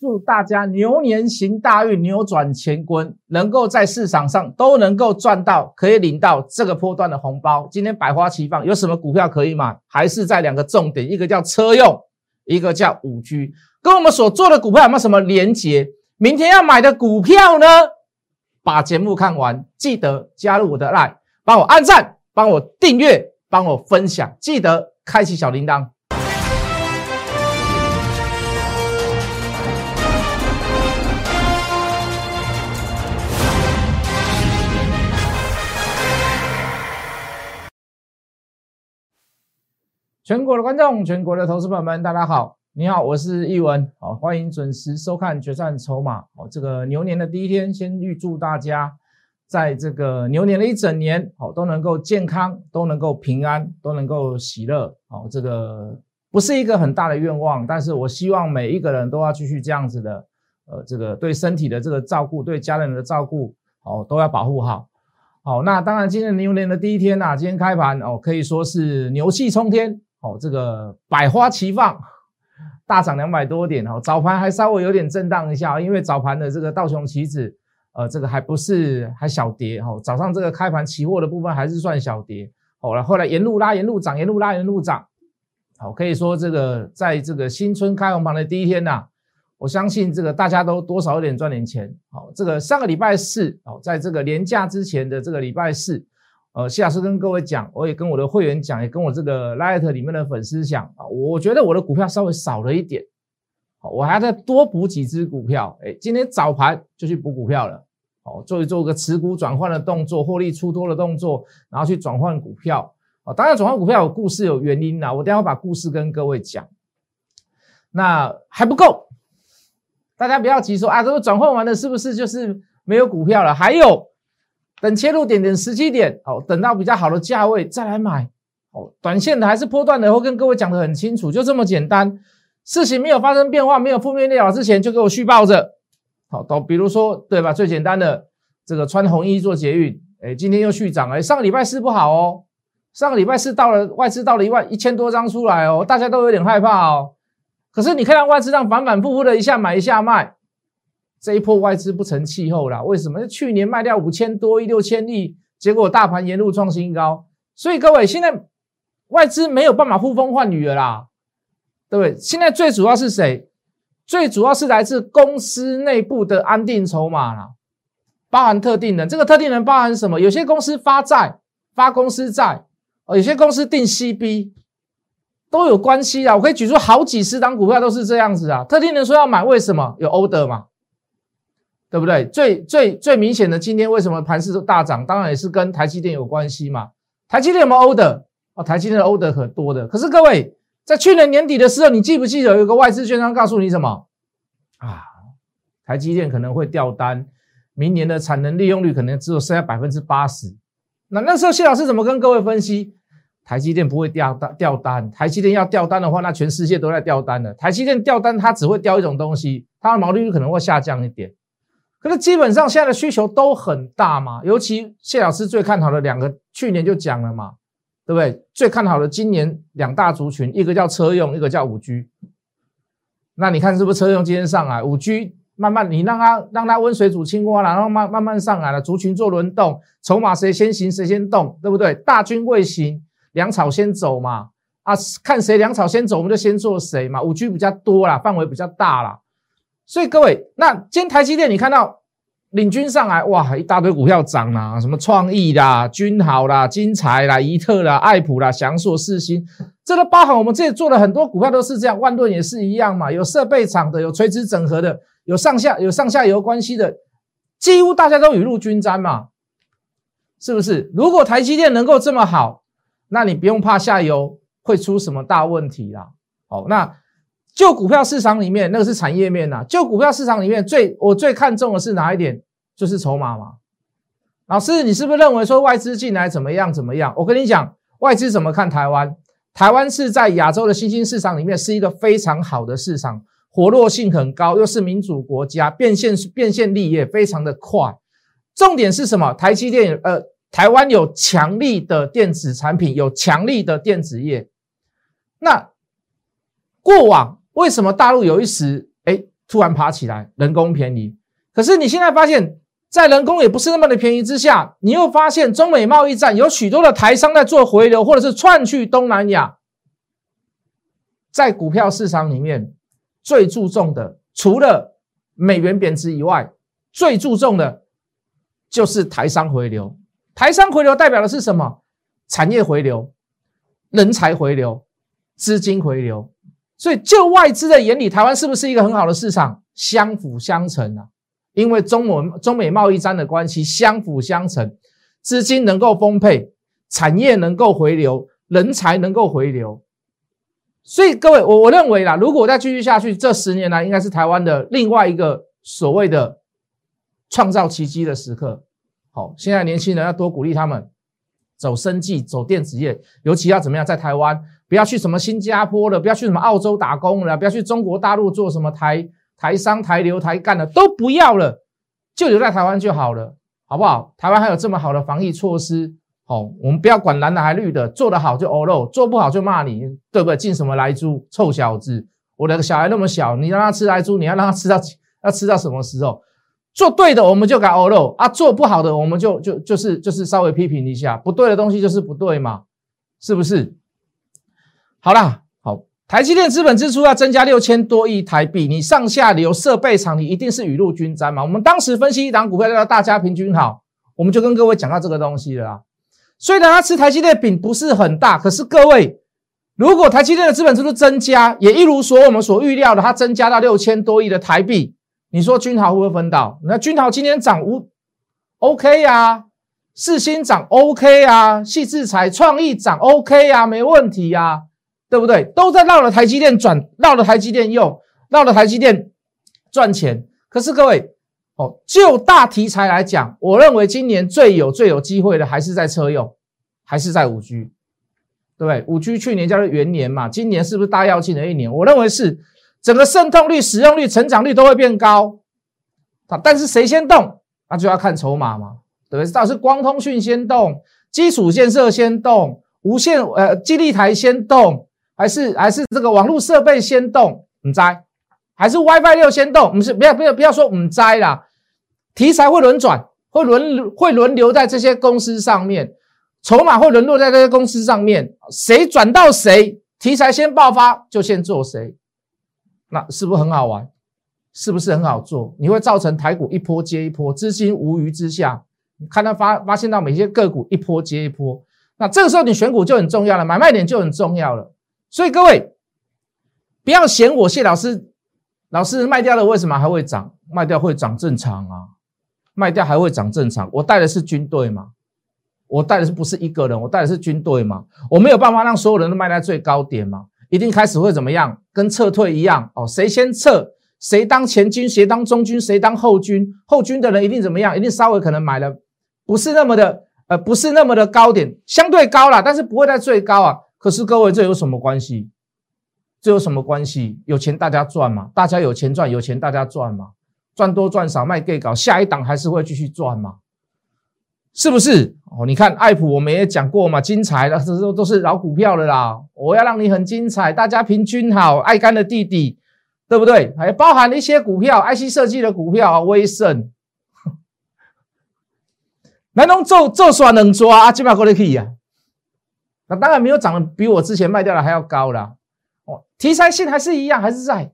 祝大家牛年行大运，扭转乾坤，能够在市场上都能够赚到，可以领到这个波段的红包。今天百花齐放，有什么股票可以买？还是在两个重点，一个叫车用，一个叫五 G，跟我们所做的股票有没有什么连结？明天要买的股票呢？把节目看完，记得加入我的 line，帮我按赞，帮我订阅，帮我分享，记得开启小铃铛。全国的观众，全国的投资朋友们，大家好，你好，我是易文，好，欢迎准时收看《决战筹码》。好，这个牛年的第一天，先预祝大家在这个牛年的一整年，好，都能够健康，都能够平安，都能够喜乐。好，这个不是一个很大的愿望，但是我希望每一个人都要继续这样子的，呃，这个对身体的这个照顾，对家人的照顾，好，都要保护好。好，那当然，今天牛年的第一天呐，今天开盘哦，可以说是牛气冲天。哦，这个百花齐放，大涨两百多点哦。早盘还稍微有点震荡一下，因为早盘的这个道琼期指，呃，这个还不是还小跌哈。早上这个开盘期货的部分还是算小跌，好了，后来沿路拉沿路涨，沿路拉沿路涨。好，可以说这个在这个新春开红盘的第一天呐，我相信这个大家都多少有点赚点钱。好，这个上个礼拜四，哦，在这个年假之前的这个礼拜四。呃，谢老师跟各位讲，我也跟我的会员讲，也跟我这个 Light 里面的粉丝讲啊，我觉得我的股票稍微少了一点，好，我还要再多补几只股票，哎，今天早盘就去补股票了，好，做一做个持股转换的动作，获利出脱的动作，然后去转换股票，啊，当然转换股票有故事有原因啦，我等下把故事跟各位讲，那还不够，大家不要急说啊，这个转换完了是不是就是没有股票了？还有。等切入点点时机点，好，等到比较好的价位再来买，哦，短线的还是波段的，会跟各位讲的很清楚，就这么简单。事情没有发生变化，没有负面利好之前，就给我续报着，好，都比如说，对吧？最简单的这个穿红衣做捷运，哎，今天又续涨，哎，上个礼拜四不好哦，上个礼拜四到了外资到了一万一千多张出来哦，大家都有点害怕哦。可是你看到外资这样反反复复的一下买一下卖。这一波外资不成气候了，为什么？去年卖掉五千多亿、六千亿，结果大盘沿路创新高，所以各位现在外资没有办法呼风唤雨了啦，对不对？现在最主要是谁？最主要是来自公司内部的安定筹码啦，包含特定人。这个特定人包含什么？有些公司发债、发公司债，哦，有些公司定 CB，都有关系啊。我可以举出好几十档股票都是这样子啊。特定人说要买，为什么？有 order 嘛？对不对？最最最明显的，今天为什么盘势都大涨？当然也是跟台积电有关系嘛。台积电有没有 order？哦，台积电的 order 可多的。可是各位，在去年年底的时候，你记不记得有一个外资券商告诉你什么？啊，台积电可能会掉单，明年的产能利用率可能只有剩下百分之八十。那那时候谢老师怎么跟各位分析？台积电不会掉单，掉单。台积电要掉单的话，那全世界都在掉单了。台积电掉单，它只会掉一种东西，它的毛利率可能会下降一点。可是基本上现在的需求都很大嘛，尤其谢老师最看好的两个，去年就讲了嘛，对不对？最看好的今年两大族群，一个叫车用，一个叫五 G。那你看是不是车用今天上来，五 G 慢慢你让它让它温水煮青蛙了，然后慢慢慢上来了，族群做轮动，筹码谁先行谁先动，对不对？大军未行，粮草先走嘛，啊，看谁粮草先走，我们就先做谁嘛。五 G 比较多啦，范围比较大啦。所以各位，那今天台积电你看到领军上来，哇，一大堆股票涨啦，什么创意啦、君豪啦、金财啦、怡特啦、爱普啦、翔硕、四星，这都包含我们这里做的很多股票都是这样，万顿也是一样嘛，有设备厂的，有垂直整合的，有上下有上下游关系的，几乎大家都雨露均沾嘛，是不是？如果台积电能够这么好，那你不用怕下游会出什么大问题啦。好，那。就股票市场里面，那个是产业面呐。就股票市场里面，最我最看重的是哪一点？就是筹码嘛。老师，你是不是认为说外资进来怎么样怎么样？我跟你讲，外资怎么看台湾？台湾是在亚洲的新兴市场里面是一个非常好的市场，活络性很高，又是民主国家，变现变现力也非常的快。重点是什么？台积电，呃，台湾有强力的电子产品，有强力的电子业。那过往。为什么大陆有一时哎突然爬起来，人工便宜。可是你现在发现，在人工也不是那么的便宜之下，你又发现中美贸易战有许多的台商在做回流，或者是窜去东南亚。在股票市场里面，最注重的除了美元贬值以外，最注重的就是台商回流。台商回流代表的是什么？产业回流、人才回流、资金回流。所以，就外资的眼里，台湾是不是一个很好的市场？相辅相成啊！因为中美中美贸易战的关系，相辅相成，资金能够丰沛，产业能够回流，人才能够回流。所以，各位，我我认为啦，如果再继续下去，这十年来应该是台湾的另外一个所谓的创造奇迹的时刻。好，现在年轻人要多鼓励他们走生计，走电子业，尤其要怎么样，在台湾。不要去什么新加坡了，不要去什么澳洲打工了，不要去中国大陆做什么台台商、台流、台干的，都不要了，就留在台湾就好了，好不好？台湾还有这么好的防疫措施，好，我们不要管蓝的还绿的，做得好就欧肉，做不好就骂你，对不对？进什么来猪，臭小子！我的小孩那么小，你让他吃来猪，你要让他吃到要吃到什么时候？做对的我们就改欧肉啊，做不好的我们就就就是就是稍微批评一下，不对的东西就是不对嘛，是不是？好啦，好，台积电资本支出要增加六千多亿台币，你上下游设备厂，你一定是雨露均沾嘛。我们当时分析一档股票叫大家平均好，我们就跟各位讲到这个东西了啦。虽然它吃台积电饼不是很大，可是各位，如果台积电的资本支出增加，也一如所我们所预料的，它增加到六千多亿的台币，你说君豪会不会分到？那君豪今天涨五，OK 呀，四星涨 OK 啊，细制材创意涨 OK 呀，没问题呀。对不对？都在绕了台积电转，绕了台积电用，绕了台积电赚钱。可是各位哦，就大题材来讲，我认为今年最有最有机会的还是在车用，还是在五 G，对不对？五 G 去年叫做元年嘛，今年是不是大跃进的一年？我认为是整个渗透率、使用率、成长率都会变高啊。但是谁先动，那就要看筹码嘛，对不对？到底是光通讯先动，基础建设先动，无线呃基地台先动。还是还是这个网络设备先动，唔灾，还是 WiFi 六先动？不是，不要不要不要说唔灾啦，题材会轮转，会轮会轮流在这些公司上面，筹码会沦落在这些公司上面，谁转到谁，题材先爆发就先做谁，那是不是很好玩？是不是很好做？你会造成台股一波接一波，资金无余之下，你看到发发现到每些个股一波接一波，那这个时候你选股就很重要了，买卖点就很重要了。所以各位不要嫌我谢老师，老师卖掉了为什么还会涨？卖掉会涨正常啊，卖掉还会涨正常。我带的是军队嘛，我带的是不是一个人？我带的是军队嘛，我没有办法让所有人都卖在最高点嘛，一定开始会怎么样？跟撤退一样哦，谁先撤，谁当前军，谁当中军，谁当后军，后军的人一定怎么样？一定稍微可能买了不是那么的呃，不是那么的高点，相对高了，但是不会在最高啊。可是各位，这有什么关系？这有什么关系？有钱大家赚嘛，大家有钱赚，有钱大家赚嘛，赚多赚少卖给搞，下一档还是会继续赚嘛，是不是？哦，你看爱普，我们也讲过嘛，精彩的这都都是老股票了啦。我要让你很精彩，大家平均好，爱干的弟弟，对不对？还包含一些股票，IC 设计的股票啊，威盛，南龙做做耍能抓啊，基本上可以啊。那当然没有涨得比我之前卖掉的还要高啦。哦，题材性还是一样，还是在，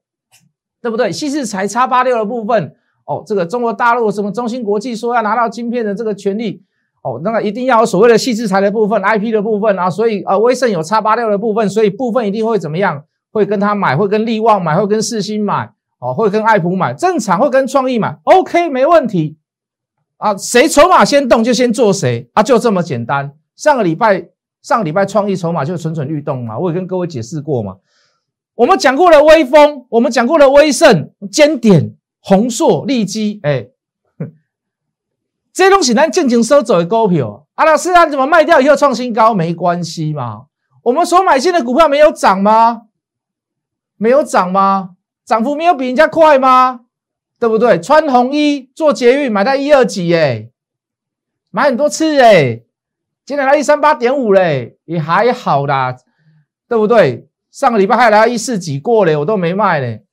对不对？细致才叉八六的部分，哦，这个中国大陆什么中芯国际说要拿到晶片的这个权利，哦，那个一定要有所谓的细致材的部分，IP 的部分啊，所以呃，威盛有叉八六的部分，所以部分一定会怎么样？会跟他买，会跟力旺买，会跟世新买，哦，会跟爱普买，正常会跟创意买，OK，没问题啊，谁筹码先动就先做谁啊，就这么简单。上个礼拜。上礼拜创意筹码就蠢蠢欲动嘛，我也跟各位解释过嘛。我们讲过了微风，我们讲过了威盛、尖点、宏硕、利基，哎，这些东西咱尽情收走的股票。阿老师啊，怎么卖掉以后创新高？没关系嘛。我们所买进的股票没有涨吗？没有涨吗？涨幅没有比人家快吗？对不对？穿红衣做捷运买到一二几，哎，买很多次，哎。今天来一三八点五嘞，也还好啦，对不对？上个礼拜还来一四几过嘞，我都没卖嘞。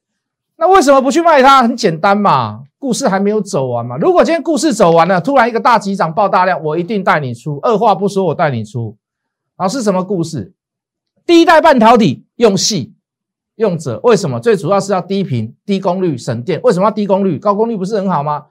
那为什么不去卖它？很简单嘛，故事还没有走完嘛。如果今天故事走完了，突然一个大急涨爆大量，我一定带你出，二话不说我带你出。老是什么故事？第一代半导体用细用者，为什么？最主要是要低频、低功率、省电。为什么要低功率？高功率不是很好吗？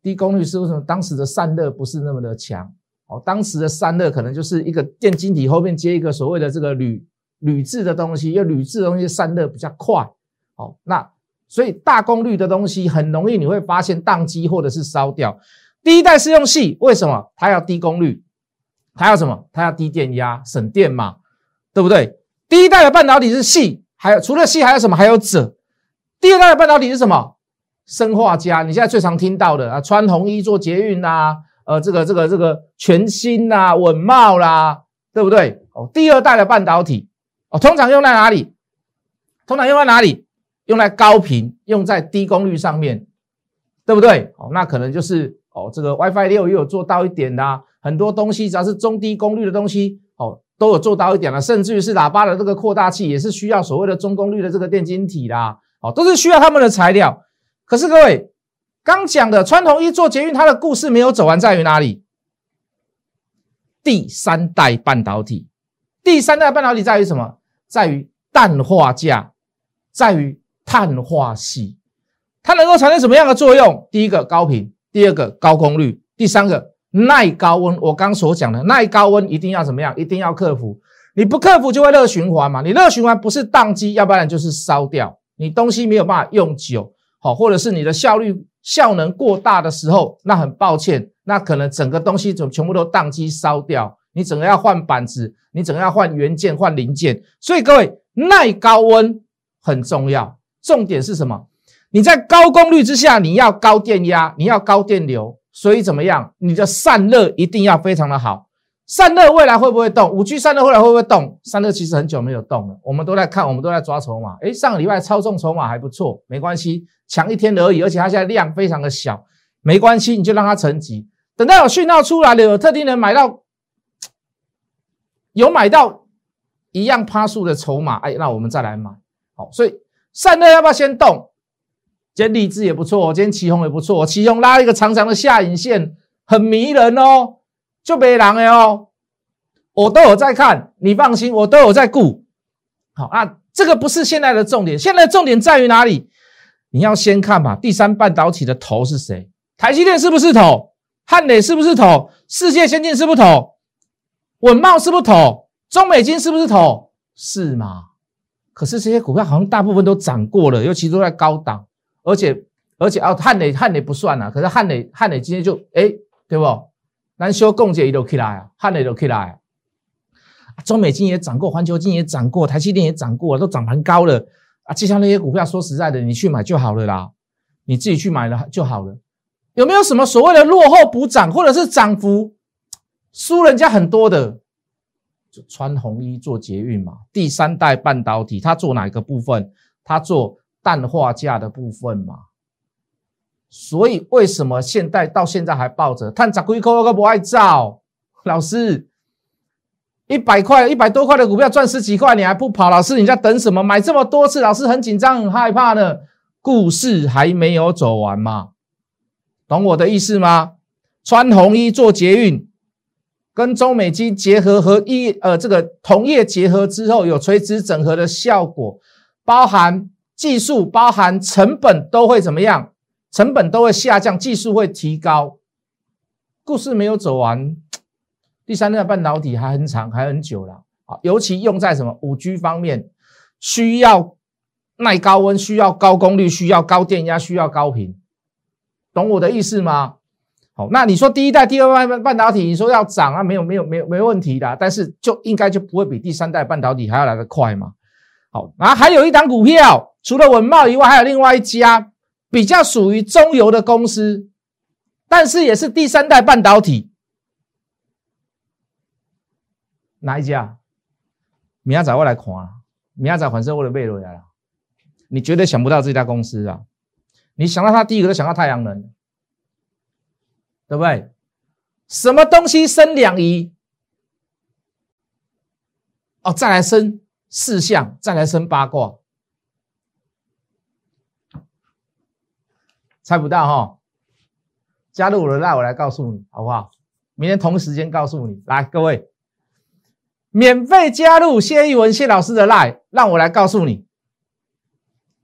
低功率是为什么？当时的散热不是那么的强哦，当时的散热可能就是一个电晶体后面接一个所谓的这个铝铝制的东西，因为铝制的东西散热比较快哦，那。所以大功率的东西很容易你会发现宕机或者是烧掉。第一代是用细，为什么？它要低功率，它要什么？它要低电压，省电嘛，对不对？第一代的半导体是细，还有除了细还有什么？还有锗。第二代的半导体是什么？生化家。你现在最常听到的啊，穿红衣做捷运呐，呃，这个这个这个全新呐，稳茂啦，对不对？哦，第二代的半导体哦，通常用在哪里？通常用在哪里？用来高频，用在低功率上面，对不对？哦，那可能就是哦，这个 WiFi 六也有做到一点啦，很多东西只要是中低功率的东西，哦，都有做到一点了，甚至于是喇叭的这个扩大器也是需要所谓的中功率的这个电晶体啦，哦，都是需要他们的材料。可是各位刚讲的穿同一做捷运，它的故事没有走完，在于哪里？第三代半导体，第三代半导体在于什么？在于氮化镓，在于。碳化系，它能够产生什么样的作用？第一个高频，第二个高功率，第三个耐高温。我刚所讲的耐高温一定要怎么样？一定要克服。你不克服就会热循环嘛。你热循环不是宕机，要不然就是烧掉。你东西没有办法用久，好，或者是你的效率效能过大的时候，那很抱歉，那可能整个东西总全部都宕机烧掉。你整个要换板子，你整个要换元件换零件。所以各位耐高温很重要。重点是什么？你在高功率之下，你要高电压，你要高电流，所以怎么样？你的散热一定要非常的好。散热未来会不会动？五 G 散热未来会不会动？散热其实很久没有动了，我们都在看，我们都在抓筹码。诶，上个礼拜操纵筹码还不错，没关系，强一天而已，而且它现在量非常的小，没关系，你就让它沉积。等到有讯号出来了，有特定人买到，有买到一样趴数的筹码，哎，那我们再来买。好，所以。散热要不要先动？今天励志也不错，今天旗红也不错，旗红拉一个长长的下影线，很迷人哦，就没狼了哦。我都有在看，你放心，我都有在顾。好啊，这个不是现在的重点，现在的重点在于哪里？你要先看嘛，第三半导体的头是谁？台积电是不是头？汉磊是不是头？世界先进是不是头？稳茂是不是头？中美金是不是头？是吗？可是这些股票好像大部分都涨过了，尤其都在高档，而且而且啊，汉磊汉磊不算啊，可是汉磊汉磊今天就哎，对不？南修共解也都起来啊，汉磊都起来啊，中美金也涨过，环球金也涨过，台积电也涨过，都涨蛮高了啊。就像那些股票，说实在的，你去买就好了啦，你自己去买了就好了。有没有什么所谓的落后补涨，或者是涨幅输人家很多的？就穿红衣做捷运嘛，第三代半导体，它做哪一个部分？它做氮化镓的部分嘛。所以为什么现在到现在还抱着？探十几块都不爱照，老师，一百块、一百多块的股票赚十几块，你还不跑？老师你在等什么？买这么多次，老师很紧张、很害怕呢。故事还没有走完嘛，懂我的意思吗？穿红衣做捷运。跟中美金结合和一呃这个同业结合之后，有垂直整合的效果，包含技术、包含成本都会怎么样？成本都会下降，技术会提高。故事没有走完，第三代半导体还很长，还很久了啊！尤其用在什么五 G 方面，需要耐高温，需要高功率，需要高电压，需要高频，懂我的意思吗？好，那你说第一代、第二代半导体，你说要涨啊？没有，没有，没有，没问题的。但是就应该就不会比第三代半导体还要来得快嘛？好，然后还有一档股票，除了文茂以外，还有另外一家比较属于中游的公司，但是也是第三代半导体，哪一家？明仔载我来看，明仔反正我的背落来了。你绝对想不到这家公司啊！你想到它，第一个都想到太阳能。对不对？什么东西生两仪？哦，再来生四象，再来生八卦。猜不到哈？加入我的 line，我来告诉你好不好？明天同一时间告诉你。来，各位，免费加入谢一文谢老师的 line，让我来告诉你。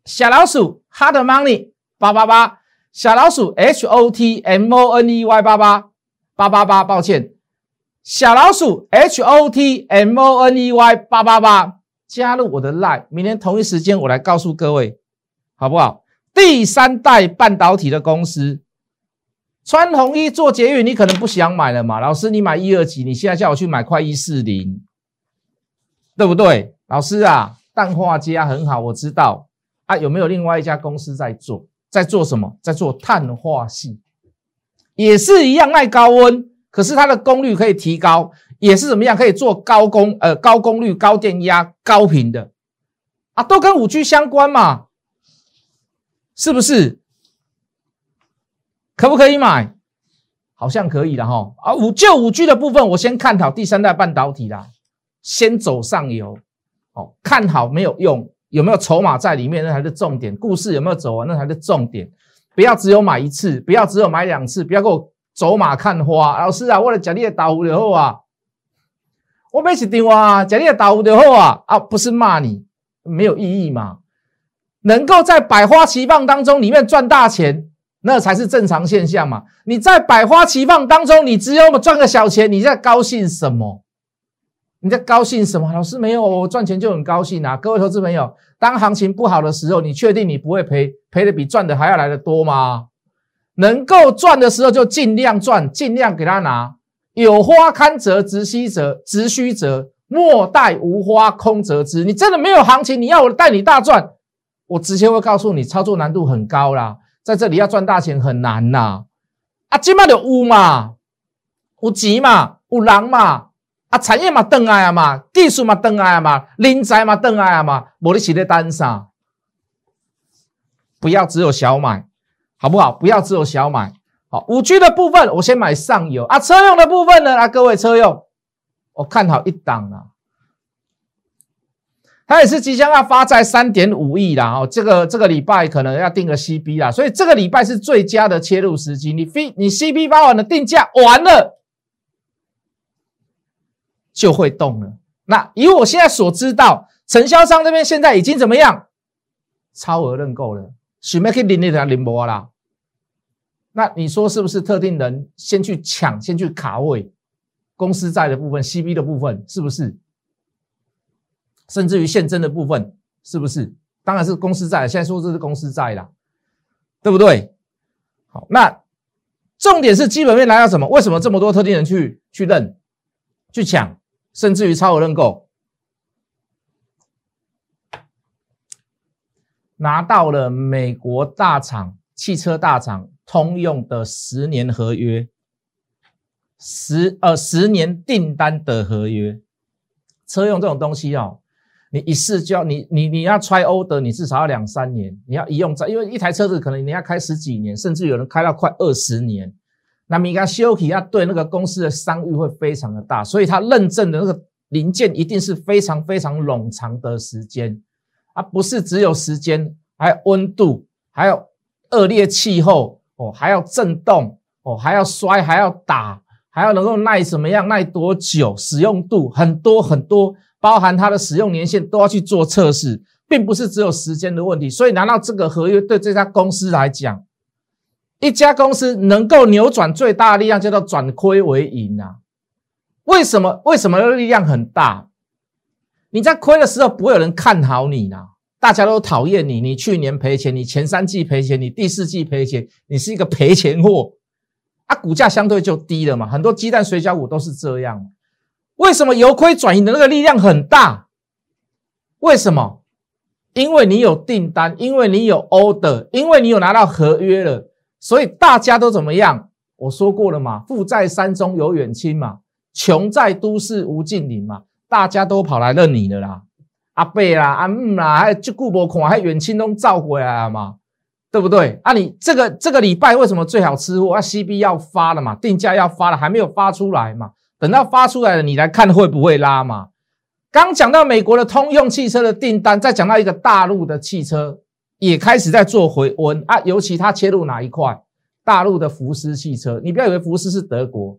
小老鼠 hard money 八八八，小老鼠 h o t m o n e y 八八八八八，抱歉，小老鼠 h o t m o n e y 八八八，加入我的 line，明天同一时间我来告诉各位，好不好？第三代半导体的公司。穿红衣做捷运，你可能不想买了嘛？老师，你买一二级，你现在叫我去买快一四零，对不对？老师啊，氮化镓很好，我知道啊。有没有另外一家公司在做？在做什么？在做碳化系，也是一样耐高温，可是它的功率可以提高，也是怎么样？可以做高功呃高功率、高电压、高频的啊，都跟五 G 相关嘛，是不是？可不可以买？好像可以了哈。啊，五就五 G 的部分，我先看好第三代半导体啦，先走上游。哦，看好没有用，有没有筹码在里面那才是重点。故事有没有走完那才是重点。不要只有买一次，不要只有买两次，不要给我走马看花。老师啊，为了讲你的打呼就好啊，我没起电话，讲你的打呼就好啊。啊，不是骂你，没有意义嘛。能够在百花齐放当中里面赚大钱。那才是正常现象嘛！你在百花齐放当中，你只有赚个小钱，你在高兴什么？你在高兴什么？老师没有，我赚钱就很高兴啊！各位投资朋友，当行情不好的时候，你确定你不会赔？赔的比赚的还要来的多吗？能够赚的时候就尽量赚，尽量给他拿。有花堪折直须折，直须折，莫待无花空折枝。你真的没有行情，你要我带你大赚，我直接会告诉你，操作难度很高啦。在这里要赚大钱很难呐，啊，今嘛就有嘛，有钱嘛，有人嘛，啊，产业嘛登来啊嘛，技术嘛登来啊嘛，人才嘛登来啊嘛，无你写在单上，不要只有小买，好不好？不要只有小买，好，五 G 的部分我先买上游啊，车用的部分呢，啊，各位车用，我看好一档啊。它也是即将要发债三点五亿啦，哦，这个这个礼拜可能要定个 CB 啦，所以这个礼拜是最佳的切入时机。你非你 CB 发完的定价完了，就会动了。那以我现在所知道，承销商这边现在已经怎么样？超额认购了，许没可以领那条零波啦。那你说是不是特定人先去抢，先去卡位公司债的部分，CB 的部分是不是？甚至于现增的部分是不是？当然是公司债，现在说这是公司债啦，对不对？好，那重点是基本面来到什么？为什么这么多特定人去去认、去抢，甚至于超额认购，拿到了美国大厂、汽车大厂通用的十年合约，十呃十年订单的合约，车用这种东西哦。你一试就要你你你要 try order，你至少要两三年，你要一用在，因为一台车子可能你要开十几年，甚至有人开到快二十年。那米家修起要对那个公司的商誉会非常的大，所以它认证的那个零件一定是非常非常冗长的时间，而不是只有时间，还有温度，还有恶劣气候哦，还要震动哦，还要摔，还要打，还要能够耐什么样，耐多久，使用度很多很多。包含它的使用年限都要去做测试，并不是只有时间的问题。所以拿到这个合约，对这家公司来讲，一家公司能够扭转最大的力量叫做转亏为盈啊。为什么？为什么力量很大？你在亏的时候不会有人看好你呢？大家都讨厌你，你去年赔钱，你前三季赔钱，你第四季赔钱，你是一个赔钱货啊，股价相对就低了嘛。很多鸡蛋水饺股都是这样。为什么由亏转盈的那个力量很大？为什么？因为你有订单，因为你有 order，因为你有拿到合约了，所以大家都怎么样？我说过了嘛，富在山中有远亲嘛，穷在都市无近邻嘛，大家都跑来认你的啦，阿贝啦，阿姆啦，还就顾博孔，还远亲都召回来了嘛，对不对？啊，你这个这个礼拜为什么最好吃货？啊，CB 要发了嘛，定价要发了，还没有发出来嘛？等到发出来了，你来看会不会拉嘛？刚讲到美国的通用汽车的订单，再讲到一个大陆的汽车也开始在做回温啊，尤其它切入哪一块？大陆的福斯汽车，你不要以为福斯是德国，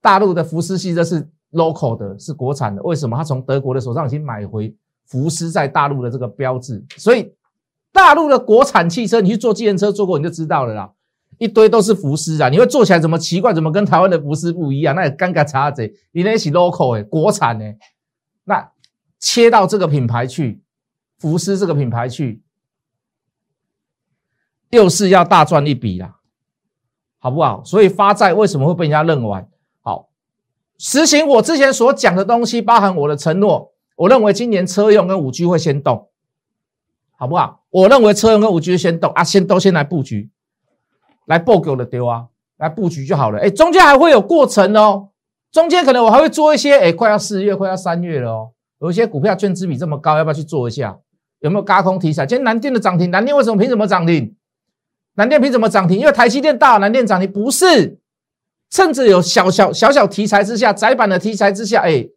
大陆的福斯汽车是 local 的，是国产的。为什么？他从德国的手上已经买回福斯在大陆的这个标志，所以大陆的国产汽车，你去坐自行车坐过你就知道了啦，一堆都是福斯啊，你会做起来怎么奇怪？怎么跟台湾的福斯不一样？那也尴尬差贼，你那是 local 哎，国产哎，那切到这个品牌去，福斯这个品牌去，又是要大赚一笔啦。好不好？所以发债为什么会被人家认完？好，实行我之前所讲的东西，包含我的承诺。我认为今年车用跟五 G 会先动，好不好？我认为车用跟五 G 先动啊，先都先来布局，来布给我的丢啊，来布局就好了。哎，中间还会有过程哦，中间可能我还会做一些，哎，快要四月，快要三月了哦，有一些股票券资比这么高，要不要去做一下？有没有高空题材？今天南电的涨停，南电为什么凭什么涨停？南电凭什么涨停？因为台积电大，南电涨停不是？甚至有小小小小题材之下，窄板的题材之下，哎，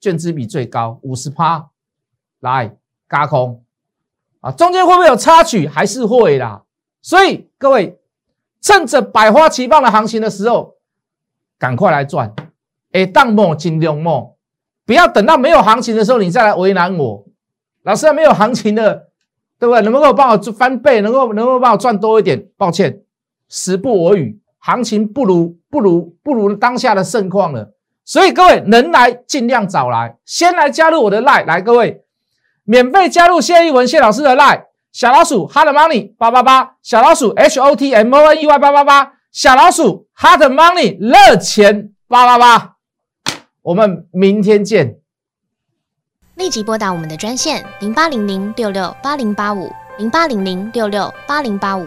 券资比最高五十趴，来嘎空啊！中间会不会有插曲？还是会啦。所以各位，趁着百花齐放的行情的时候，赶快来赚！哎，当莫金量莫，不要等到没有行情的时候，你再来为难我。老师，没有行情的。对不对？能不能够帮我翻倍？能够能够帮我赚多一点？抱歉，时不我与，行情不如不如不如当下的盛况了。所以各位能来尽量早来，先来加入我的 line，来各位免费加入谢一文谢老师的 line，小老鼠 hot money 八八八，小老鼠 h o t m o n e y 八八八，小老鼠 hot money 热钱八八八，我们明天见。立即拨打我们的专线零八零零六六八零八五零八零零六六八零八五